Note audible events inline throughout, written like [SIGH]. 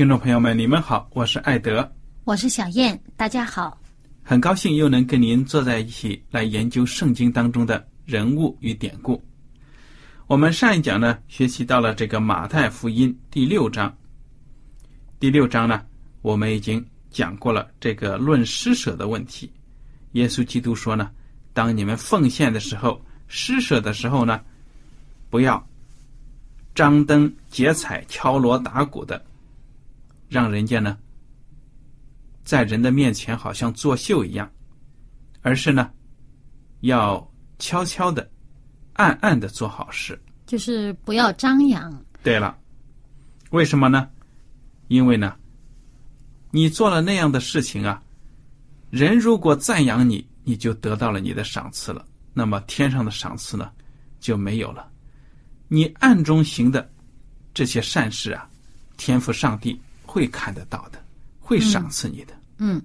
听众朋友们，你们好，我是艾德，我是小燕，大家好。很高兴又能跟您坐在一起来研究圣经当中的人物与典故。我们上一讲呢，学习到了这个马太福音第六章。第六章呢，我们已经讲过了这个论施舍的问题。耶稣基督说呢，当你们奉献的时候，施舍的时候呢，不要张灯结彩、敲锣打鼓的，让人家呢。在人的面前好像作秀一样，而是呢，要悄悄的、暗暗的做好事，就是不要张扬。对了，为什么呢？因为呢，你做了那样的事情啊，人如果赞扬你，你就得到了你的赏赐了。那么天上的赏赐呢，就没有了。你暗中行的这些善事啊，天赋上帝会看得到的。会赏赐你的。嗯，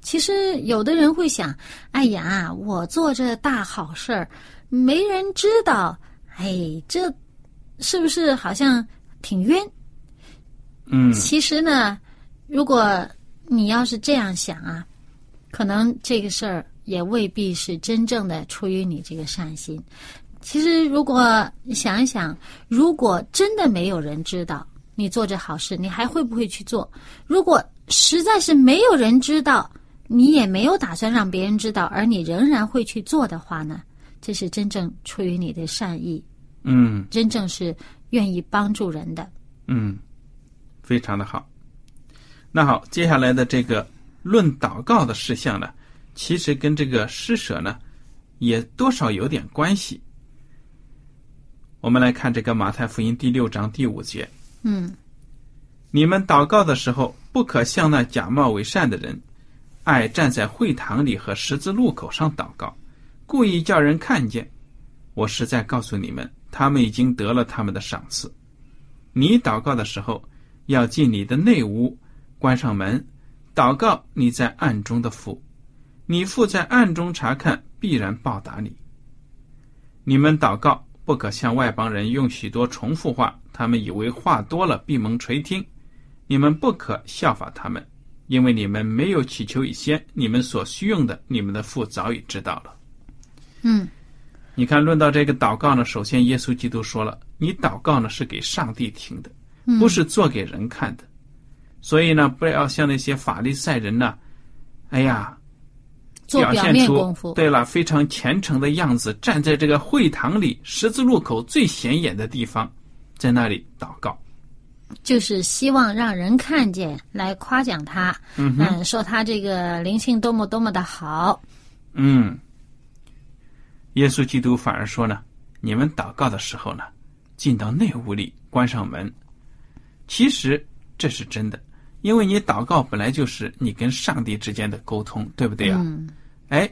其实有的人会想：哎呀，我做这大好事儿，没人知道，哎，这是不是好像挺冤？嗯，其实呢，如果你要是这样想啊，可能这个事儿也未必是真正的出于你这个善心。其实，如果想一想，如果真的没有人知道你做这好事，你还会不会去做？如果实在是没有人知道，你也没有打算让别人知道，而你仍然会去做的话呢？这是真正出于你的善意，嗯，真正是愿意帮助人的，嗯，非常的好。那好，接下来的这个论祷告的事项呢，其实跟这个施舍呢，也多少有点关系。我们来看这个马太福音第六章第五节，嗯。你们祷告的时候，不可像那假冒为善的人，爱站在会堂里和十字路口上祷告，故意叫人看见。我实在告诉你们，他们已经得了他们的赏赐。你祷告的时候，要进你的内屋，关上门，祷告你在暗中的父，你父在暗中查看，必然报答你。你们祷告，不可像外邦人用许多重复话，他们以为话多了闭蒙垂听。你们不可效法他们，因为你们没有祈求一些你们所需用的，你们的父早已知道了。嗯，你看，论到这个祷告呢，首先耶稣基督说了，你祷告呢是给上帝听的，不是做给人看的。所以呢，不要像那些法利赛人呢，哎呀，表现出对了非常虔诚的样子，站在这个会堂里十字路口最显眼的地方，在那里祷告。就是希望让人看见，来夸奖他，嗯，说他这个灵性多么多么的好。嗯，耶稣基督反而说呢，你们祷告的时候呢，进到内屋里，关上门。其实这是真的，因为你祷告本来就是你跟上帝之间的沟通，对不对啊？哎，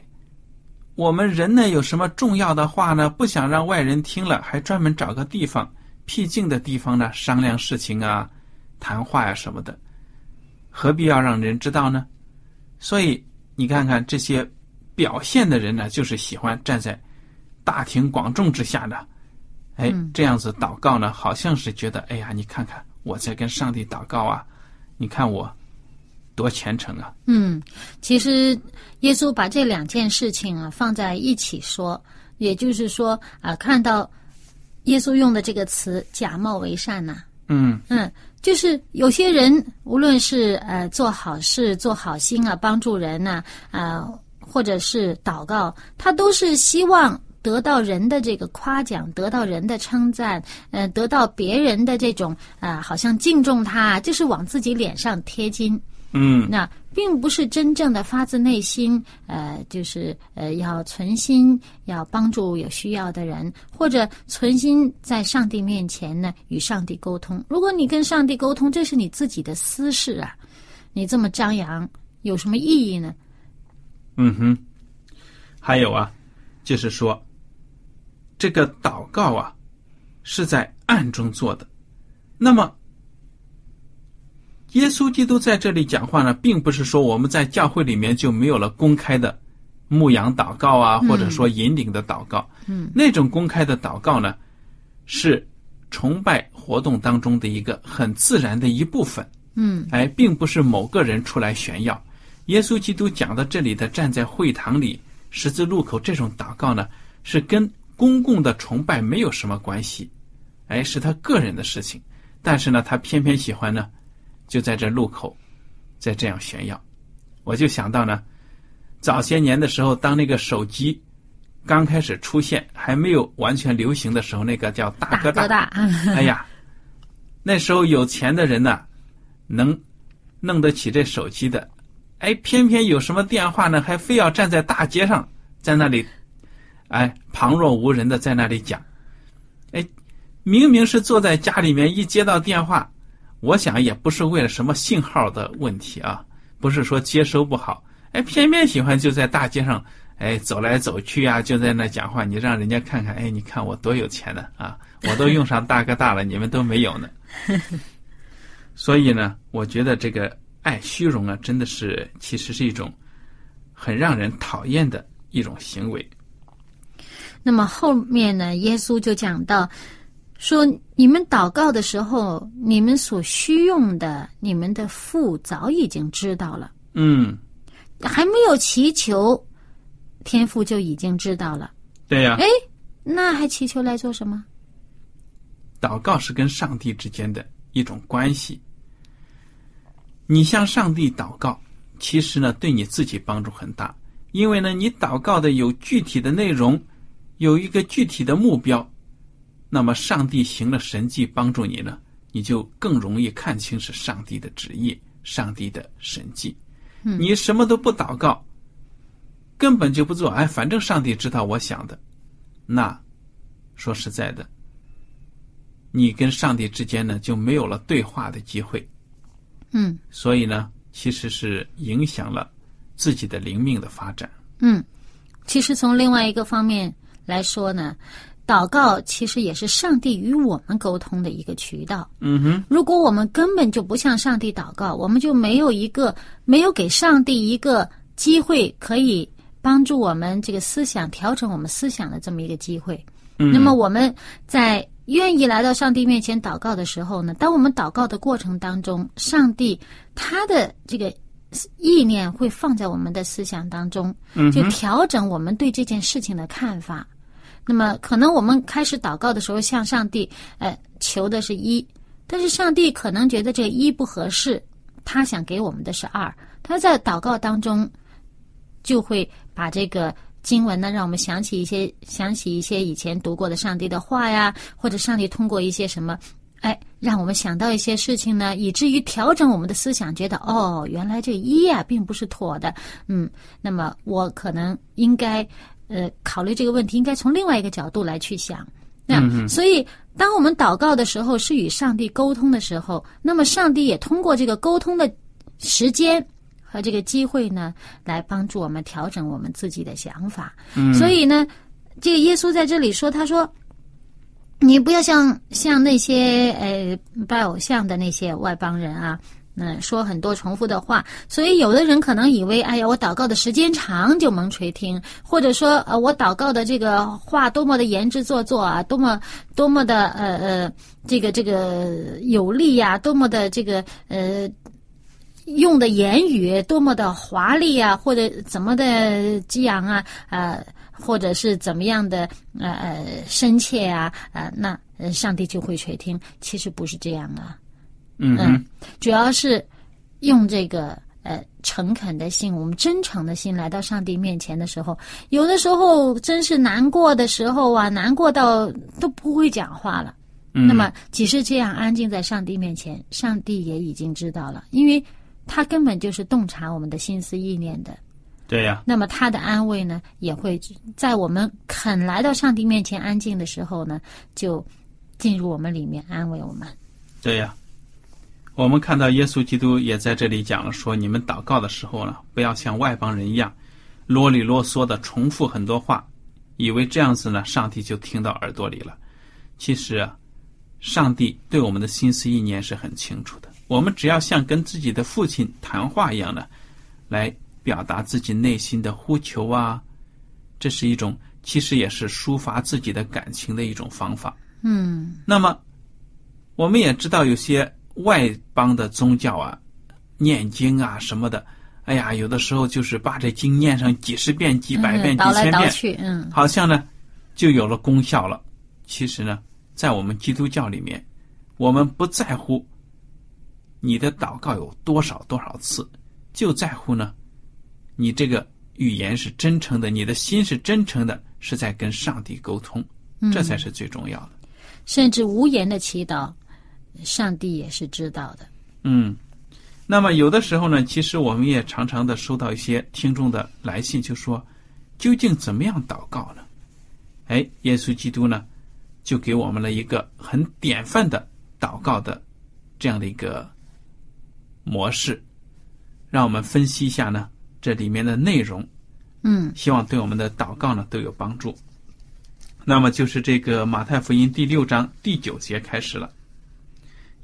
我们人呢有什么重要的话呢？不想让外人听了，还专门找个地方僻静的地方呢商量事情啊、谈话呀、什么的，何必要让人知道呢？所以你看看这些表现的人呢，就是喜欢站在大庭广众之下的，哎，这样子祷告呢，好像是觉得，哎呀，你看看我在跟上帝祷告啊，你看我多虔诚啊。嗯，其实耶稣把这两件事情啊放在一起说，也就是说啊，看到耶稣用的这个词“假冒为善”呐、嗯。嗯，就是有些人无论是呃做好事、做好心啊，帮助人呐、啊，或者是祷告，他都是希望得到人的这个夸奖，得到人的称赞，呃，得到别人的这种啊、好像敬重他，就是往自己脸上贴金。嗯。那并不是真正的发自内心，呃，就是呃，要存心要帮助有需要的人，或者存心在上帝面前呢与上帝沟通。如果你跟上帝沟通，这是你自己的私事啊，你这么张扬有什么意义呢？嗯哼，还有啊，就是说，这个祷告啊，是在暗中做的。那么，耶稣基督在这里讲话呢，并不是说我们在教会里面就没有了公开的牧羊祷告啊，或者说引领的祷告。嗯，那种公开的祷告呢，是崇拜活动当中的一个很自然的一部分。嗯哎，并不是某个人出来炫耀。耶稣基督讲到这里的站在会堂里十字路口这种祷告呢，是跟公共的崇拜没有什么关系，哎，是他个人的事情。但是呢，他偏偏喜欢呢，就在这路口，在这样炫耀。我就想到呢，早些年的时候，当那个手机刚开始出现，还没有完全流行的时候，那个叫大大哥大，哥大，哎呀，那时候有钱的人呢，能弄得起这手机的，哎，偏偏有什么电话呢，还非要站在大街上，在那里，哎，旁若无人的在那里讲，哎，明明是坐在家里面，一接到电话，我想也不是为了什么信号的问题啊，不是说接收不好，哎，偏偏喜欢就在大街上，哎，走来走去啊，就在那讲话，你让人家看看，哎，你看我多有钱呢啊，我都用上大哥大了，你们都没有呢。[LAUGHS] 所以呢，我觉得这个爱虚荣啊，真的是其实是一种很让人讨厌的一种行为。那么后面呢，耶稣就讲到说，你们祷告的时候，你们所需用的，你们的父早已经知道了，嗯，还没有祈求，天父就已经知道了。对呀、哎，那还祈求来做什么？祷告是跟上帝之间的一种关系。你向上帝祷告，其实呢对你自己帮助很大，因为呢你祷告的有具体的内容，有一个具体的目标，那么上帝行了神迹帮助你呢，你就更容易看清是上帝的旨意、上帝的神迹。嗯。你什么都不祷告，根本就不做，哎，反正上帝知道我想的，那说实在的，你跟上帝之间呢就没有了对话的机会，嗯。所以呢，其实是影响了自己的灵命的发展。嗯，其实从另外一个方面来说呢，祷告其实也是上帝与我们沟通的一个渠道。嗯哼，如果我们根本就不向上帝祷告，我们就没有一个没有给上帝一个机会，可以帮助我们这个思想调整我们思想的这么一个机会。嗯那么我们在愿意来到上帝面前祷告的时候呢，当我们祷告的过程当中，上帝他的这个意念会放在我们的思想当中，就调整我们对这件事情的看法。那么，可能我们开始祷告的时候，向上帝呃求的是一，但是上帝可能觉得这一不合适，他想给我们的是二。他在祷告当中就会把这个经文呢，让我们想起一些想起一些以前读过的上帝的话呀，或者上帝通过一些什么。哎，让我们想到一些事情呢，以至于调整我们的思想，觉得哦，原来这一呀、并不是妥的，嗯，那么我可能应该呃考虑这个问题，应该从另外一个角度来去想。那、嗯所以，当我们祷告的时候，是与上帝沟通的时候，那么上帝也通过这个沟通的时间和这个机会呢，来帮助我们调整我们自己的想法。嗯，所以呢，这个耶稣在这里说，他说。你不要像像那些呃拜偶像的那些外邦人啊，嗯，说很多重复的话。所以有的人可能以为，哎呀，我祷告的时间长就蒙垂听，或者说，呃，我祷告的这个话多么的言之做作啊，多么多么的呃呃，这个这个有力呀，多么的这个呃用的言语多么的华丽啊，或者怎么的激昂啊，呃。或者是怎么样的呃呃深切啊呃那上帝就会垂听，其实不是这样啊，嗯主要是用这个呃诚恳的心，我们真诚的心来到上帝面前的时候，有的时候真是难过的时候啊，难过到都不会讲话了。嗯，那么即使这样安静在上帝面前，上帝也已经知道了，因为他根本就是洞察我们的心思意念的。对呀，那么他的安慰呢，也会在我们肯来到上帝面前安静的时候呢，就进入我们里面安慰我们。对呀，我们看到耶稣基督也在这里讲了，说你们祷告的时候呢，不要像外邦人一样啰里啰嗦的重复很多话，以为这样子呢，上帝就听到耳朵里了。其实啊，上帝对我们的心思意念是很清楚的，我们只要像跟自己的父亲谈话一样的来。表达自己内心的呼求啊，这是一种其实也是抒发自己的感情的一种方法。嗯，那么我们也知道有些外邦的宗教啊，念经啊什么的，哎呀，有的时候就是把这经念上几十遍、几百遍、几千遍，嗯，好像呢就有了功效了。其实呢，在我们基督教里面，我们不在乎你的祷告有多少多少次，就在乎呢。你这个语言是真诚的，你的心是真诚的，是在跟上帝沟通，这才是最重要的。甚至无言的祈祷，上帝也是知道的。嗯，那么有的时候呢，其实我们也常常的收到一些听众的来信，就说究竟怎么样祷告呢？哎，耶稣基督呢，就给我们了一个很典范的祷告的这样的一个模式，让我们分析一下呢。这里面的内容，嗯，希望对我们的祷告呢都有帮助。那么就是这个马太福音第六章第九节开始了。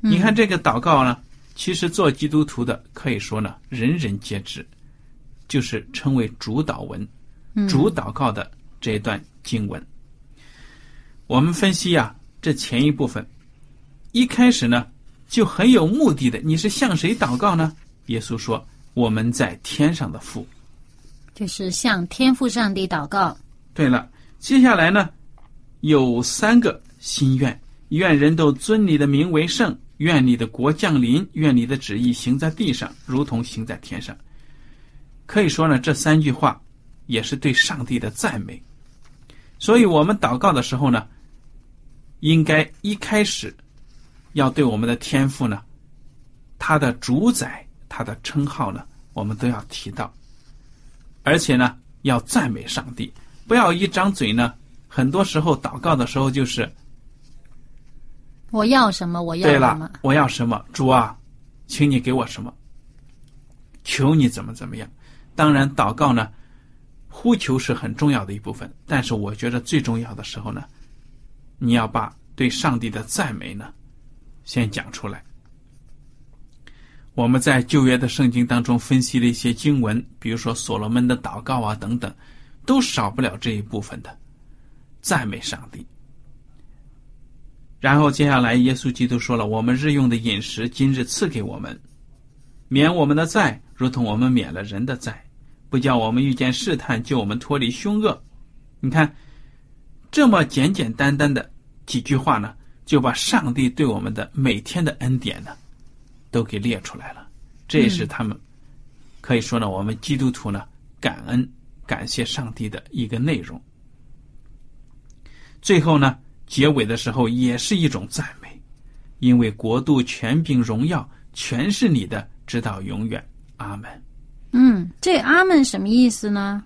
你看这个祷告呢，其实做基督徒的可以说呢，人人皆知，就是称为主祷文、主祷告的这一段经文。我们分析呀，这前一部分一开始呢，就很有目的的。你是向谁祷告呢？耶稣说：“我们在天上的父，就是向天父上帝祷告。对了，接下来呢，有三个心愿：愿人都尊你的名为圣；愿你的国降临；愿你的旨意行在地上，如同行在天上。可以说呢，这三句话也是对上帝的赞美。所以我们祷告的时候呢，应该一开始要对我们的天赋呢，他的主宰。”他的称号呢，我们都要提到，而且呢，要赞美上帝，不要一张嘴呢。很多时候祷告的时候就是我要什么，我要什么，我要什么，主啊，请你给我什么，求你怎么怎么样。当然，祷告呢，呼求是很重要的一部分，但是我觉得最重要的时候呢，你要把对上帝的赞美呢，先讲出来。我们在旧约的圣经当中分析了一些经文，比如说所罗门的祷告啊等等，都少不了这一部分的赞美上帝。然后接下来，耶稣基督说了：“我们日用的饮食，今日赐给我们，免我们的债，如同我们免了人的债，不叫我们遇见试探，救我们脱离凶恶。”你看，这么简简单单的几句话呢，就把上帝对我们的每天的恩典呢。都给列出来了，这也是他们可以说呢，我们基督徒呢，感恩、感谢上帝的一个内容。最后呢，结尾的时候也是一种赞美，因为国度、权柄、荣耀全是你的，直到永远。阿门。嗯，这阿门什么意思呢？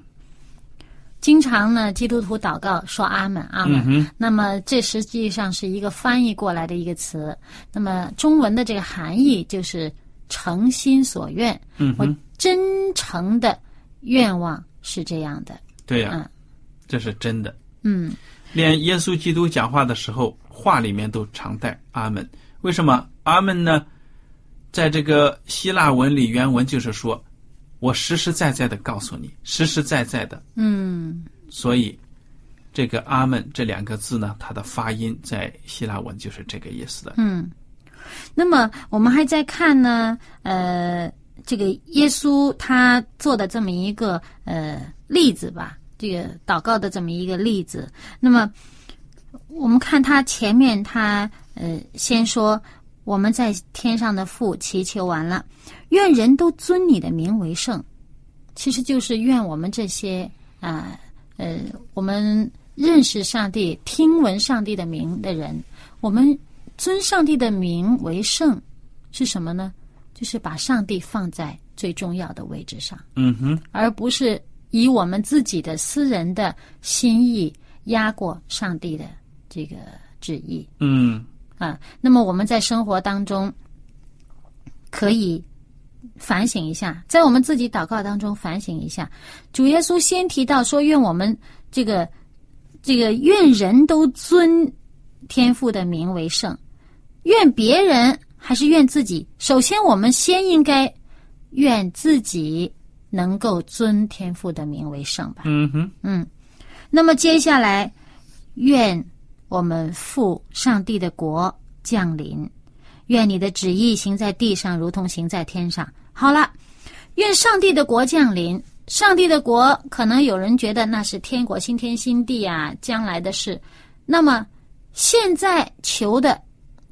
经常呢，基督徒祷告说阿门，阿门。嗯那么这实际上是一个翻译过来的一个词。那么中文的这个含义就是诚心所愿，我嗯我，真诚的愿望是这样的。对呀、嗯这是真的。嗯连耶稣基督讲话的时候，话里面都常带阿门。为什么阿门呢？在这个希腊文里，原文就是说，我实实在在的告诉你，实实在在的。嗯所以，这个阿门这两个字呢，它的发音在希腊文就是这个意思的。嗯。那么我们还在看呢，呃，这个耶稣他做的这么一个呃例子吧，这个祷告的这么一个例子。那么我们看他前面他呃先说我们在天上的父祈求完了，愿人都尊你的名为圣，其实就是愿我们这些啊呃我们认识上帝、听闻上帝的名的人，我们尊上帝的名为圣是什么呢？就是把上帝放在最重要的位置上。嗯哼，而不是以我们自己的私人的心意压过上帝的这个旨意嗯啊。那么我们在生活当中可以反省一下，在我们自己祷告当中反省一下。主耶稣先提到说，愿我们这个这个愿人都尊天父的名为圣，愿别人还是愿自己。首先，我们先应该愿自己能够尊天父的名为圣吧。嗯哼，嗯，那么接下来，愿我们父上帝的国降临，愿你的旨意行在地上，如同行在天上。好了，愿上帝的国降临。上帝的国，可能有人觉得那是天国新天新地啊，将来的事。那么现在求的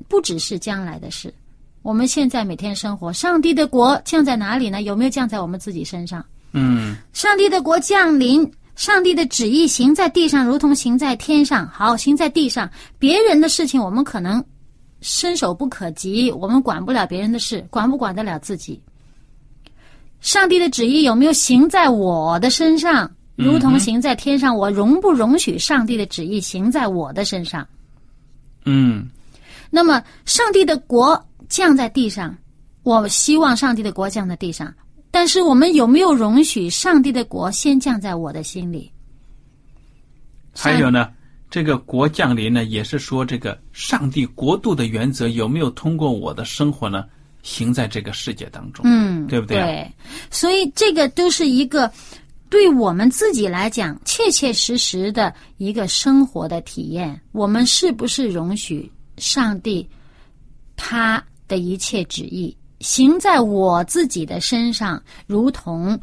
不只是将来的事，我们现在每天生活，上帝的国降在哪里呢？有没有降在我们自己身上？嗯上帝的国降临，上帝的旨意行在地上，如同行在天上。好，行在地上，别人的事情我们可能伸手不可及，我们管不了别人的事，管不管得了自己？上帝的旨意有没有行在我的身上，如同行在天上？我容不容许上帝的旨意行在我的身上？嗯那么，上帝的国降在地上，我希望上帝的国降在地上，但是我们有没有容许上帝的国先降在我的心里？还有呢，这个国降临呢，也是说这个上帝国度的原则有没有通过我的生活呢，行在这个世界当中？嗯，对不对啊对，所以这个都是一个对我们自己来讲切切实实的一个生活的体验。我们是不是容许上帝他的一切旨意行在我自己的身上，如同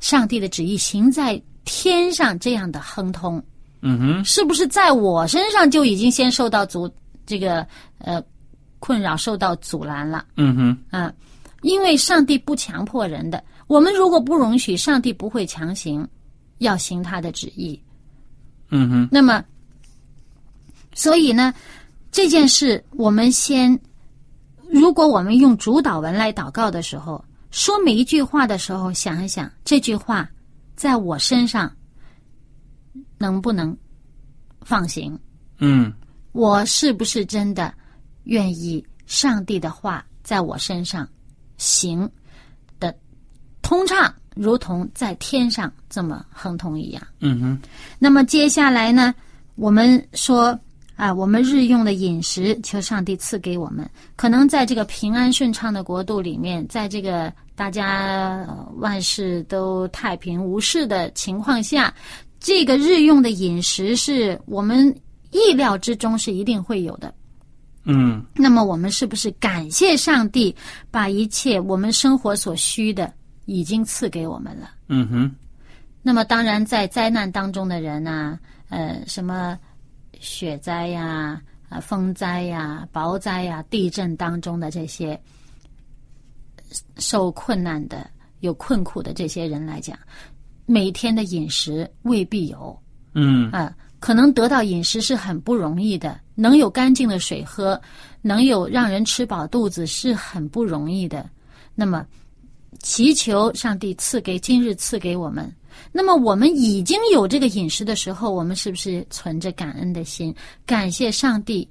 上帝的旨意行在天上这样的亨通？嗯哼，是不是在我身上就已经先受到阻这个呃困扰，受到阻拦了？嗯哼，啊，因为上帝不强迫人的，我们如果不容许，上帝不会强行要行他的旨意。嗯哼，那么，所以呢，这件事我们先，如果我们用主导文来祷告的时候，说每一句话的时候，想一想这句话在我身上能不能放行？嗯我是不是真的愿意上帝的话在我身上行的通畅，如同在天上这么亨通一样？嗯哼，那么接下来呢，我们说啊，我们日用的饮食，求上帝赐给我们。可能在这个平安顺畅的国度里面，在这个大家呃万事都太平无事的情况下，这个日用的饮食是我们意料之中是一定会有的。嗯那么我们是不是感谢上帝，把一切我们生活所需的已经赐给我们了？嗯哼，那么当然，在灾难当中的人呐、呃，什么雪灾呀、啊、风灾呀、雹灾呀、地震当中的这些受困难的、有困苦的这些人来讲，每天的饮食未必有嗯啊、可能得到饮食是很不容易的，能有干净的水喝，能有让人吃饱肚子是很不容易的。那么，祈求上帝赐给今日赐给我们。那么我们已经有这个饮食的时候，我们是不是存着感恩的心，感谢上帝，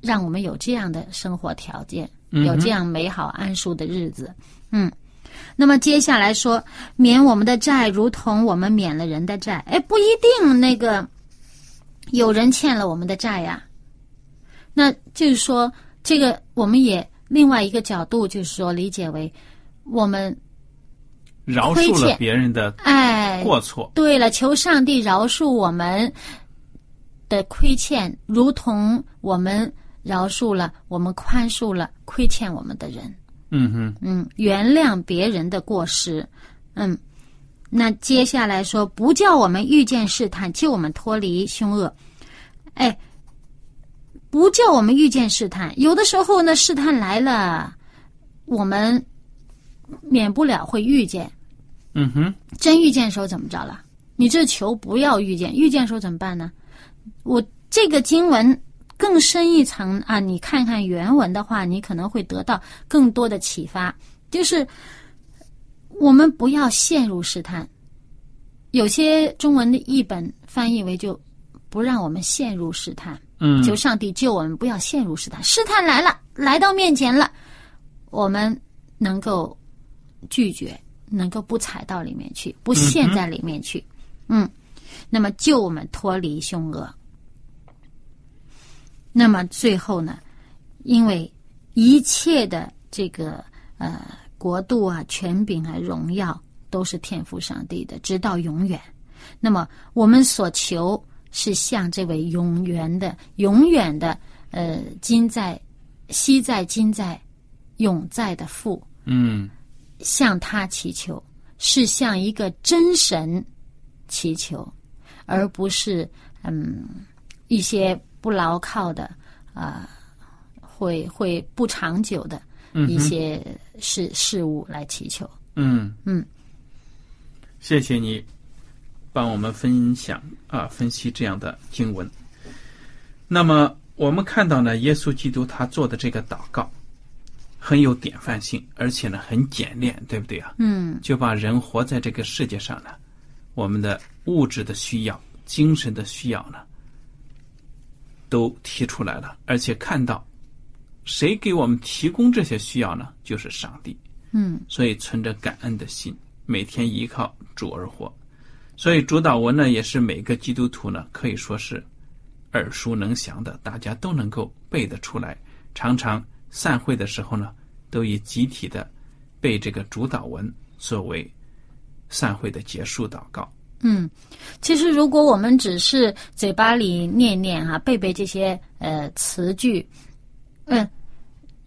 让我们有这样的生活条件，嗯有这样美好安舒的日子？嗯。那么接下来说，免我们的债，如同我们免了人的债。哎，不一定那个有人欠了我们的债呀。那就是说，这个我们也另外一个角度，就是说理解为我们饶恕了别人的哎，过错。对了，求上帝饶恕我们的亏欠，如同我们饶恕了、我们宽恕了亏欠我们的人。嗯哼，嗯，原谅别人的过失。嗯，那接下来说，不叫我们遇见试探，救我们脱离凶恶。哎，不叫我们遇见试探。有的时候呢，试探来了，我们免不了会遇见。嗯哼，真遇见的时候怎么着了？你这求不要遇见，遇见的时候怎么办呢？我这个经文更深一层啊，你看看原文的话，你可能会得到更多的启发。就是我们不要陷入试探，有些中文的译本翻译为就不让我们陷入试探，嗯求上帝救我们不要陷入试探。试探来了，来到面前了，我们能够拒绝，能够不踩到里面去，不陷在里面去。嗯，那么救我们脱离凶恶。那么最后呢，因为一切的这个呃国度啊、权柄啊、荣耀都是天赋上帝的，直到永远。那么我们所求是向这位永远的、永远的呃今在、昔在、今在、永在的父，嗯向他祈求，是向一个真神祈求，而不是嗯一些不牢靠的啊、会会不长久的一些事事物来祈求。嗯嗯，谢谢你帮我们分享啊分析这样的经文。那么我们看到呢，耶稣基督他做的这个祷告很有典范性，而且呢很简练，对不对啊？嗯就把人活在这个世界上呢，我们的物质的需要、精神的需要呢，都提出来了，而且看到谁给我们提供这些需要呢？就是上帝。嗯所以存着感恩的心，每天依靠主而活。所以主导文呢，也是每个基督徒呢可以说是耳熟能详的，大家都能够背得出来。常常散会的时候呢，都以集体的背这个主导文作为散会的结束祷告。嗯，其实如果我们只是嘴巴里念念哈、背背这些呃词句，嗯，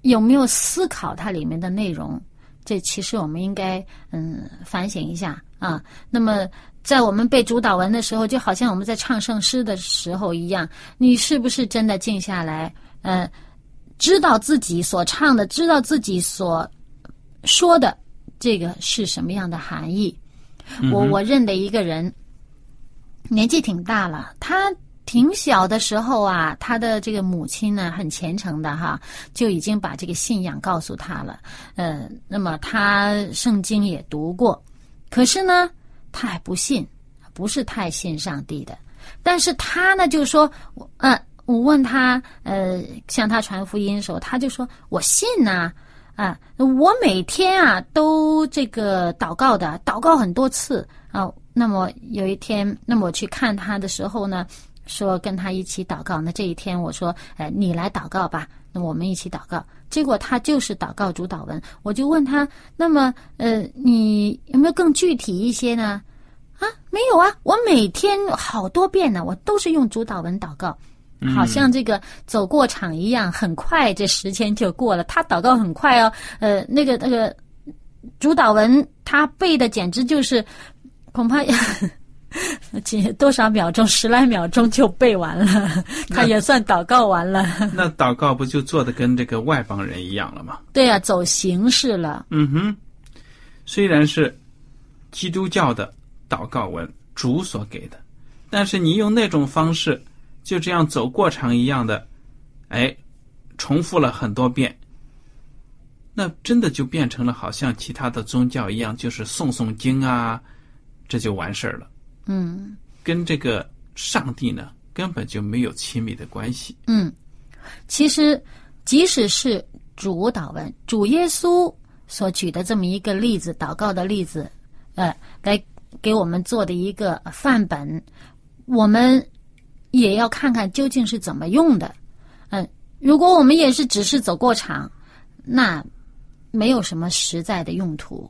有没有思考它里面的内容？这其实我们应该嗯反省一下啊。那么在我们背主导文的时候，就好像我们在唱圣诗的时候一样，你是不是真的静下来？嗯，知道自己所唱的，知道自己所说的这个是什么样的含义？我我认得一个人，年纪挺大了，他挺小的时候啊，他的这个母亲呢很虔诚的哈，就已经把这个信仰告诉他了。嗯，那么他圣经也读过，可是呢，他还不信，不是太信上帝的。但是他呢，就说，嗯呃，我问他，呃，向他传福音的时候，他就说我信呐、啊，我每天啊都这个祷告的，祷告很多次啊。那么有一天，那么我去看他的时候呢，说跟他一起祷告。那这一天我说，哎，你来祷告吧，那我们一起祷告。结果他就是祷告主导文，我就问他，那么呃，你有没有更具体一些呢？啊，没有啊，我每天好多遍呢，我都是用主导文祷告。好像这个走过场一样，很快这时间就过了。他祷告很快哦，呃，那个那个主导文他背的简直就是，恐怕 [LAUGHS] 几多少秒钟，十来秒钟就背完了，[LAUGHS] 他也算祷告完了。[LAUGHS] 那祷告不就做的跟这个外邦人一样了吗？对啊，走形式了。嗯哼，虽然是基督教的祷告文，主所给的。但是你用那种方式，就这样走过场一样的，哎，重复了很多遍，那真的就变成了好像其他的宗教一样，就是诵诵经啊，这就完事儿了。嗯跟这个上帝呢，根本就没有亲密的关系。嗯，其实即使是主祷文，主耶稣所举的这么一个例子，祷告的例子，呃，来给我们做的一个范本，我们也要看看究竟是怎么用的。嗯，如果我们也是只是走过场，那没有什么实在的用途。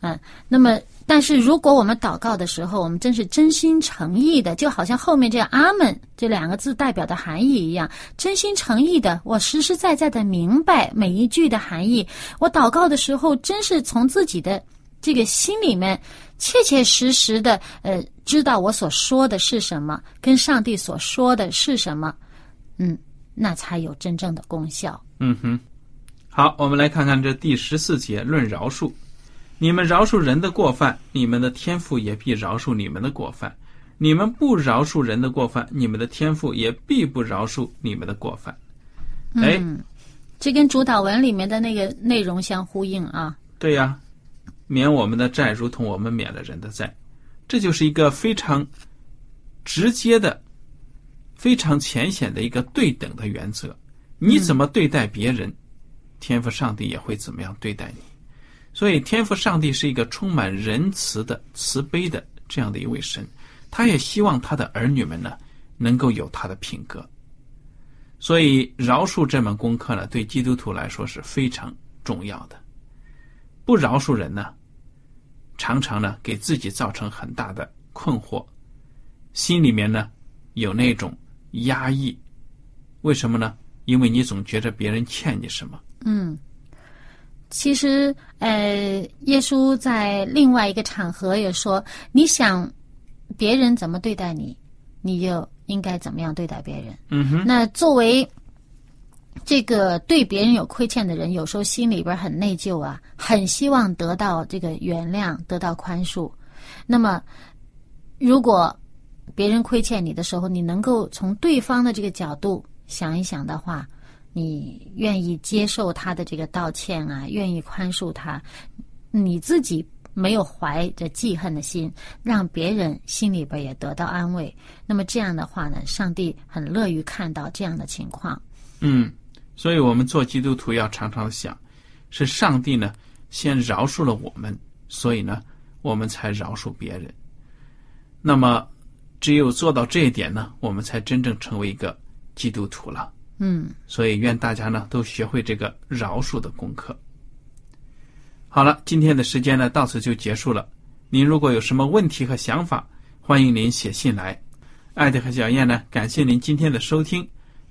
嗯，那么，但是如果我们祷告的时候，我们真是真心诚意的，就好像后面这“阿门”这两个字代表的含义一样，真心诚意的，我实实在在的明白每一句的含义。我祷告的时候，真是从自己的这个心里面，切切实实的，呃，知道我所说的是什么，跟上帝所说的是什么，嗯，那才有真正的功效。嗯哼，好，我们来看看这第十四节论饶恕。你们饶恕人的过犯，你们的天赋也必饶恕你们的过犯；你们不饶恕人的过犯，你们的天赋也必不饶恕你们的过犯。哎，这跟主导文里面的那个内容相呼应啊。对呀，免我们的债，如同我们免了人的债，这就是一个非常直接的、非常浅显的一个对等的原则。你怎么对待别人，天父上帝也会怎么样对待你。所以，天父上帝是一个充满仁慈的、慈悲的这样的一位神，他也希望他的儿女们呢能够有他的品格。所以，饶恕这门功课呢，对基督徒来说是非常重要的。不饶恕人呢，常常呢给自己造成很大的困惑，心里面呢有那种压抑。为什么呢？因为你总觉得别人欠你什么。嗯。其实，呃，耶稣在另外一个场合也说：“你想别人怎么对待你，你就应该怎么样对待别人。”嗯哼。那作为这个对别人有亏欠的人，有时候心里边很内疚啊，很希望得到这个原谅，得到宽恕。那么，如果别人亏欠你的时候，你能够从对方的这个角度想一想的话。你愿意接受他的这个道歉啊？愿意宽恕他？你自己没有怀着记恨的心，让别人心里边也得到安慰。那么这样的话呢，上帝很乐于看到这样的情况。嗯，所以我们做基督徒要常常想，是上帝呢先饶恕了我们，所以呢我们才饶恕别人。那么只有做到这一点呢，我们才真正成为一个基督徒了。嗯，所以愿大家呢都学会这个饶恕的功课。好了，今天的时间呢到此就结束了。您如果有什么问题和想法，欢迎您写信来。艾迪和小燕呢，感谢您今天的收听，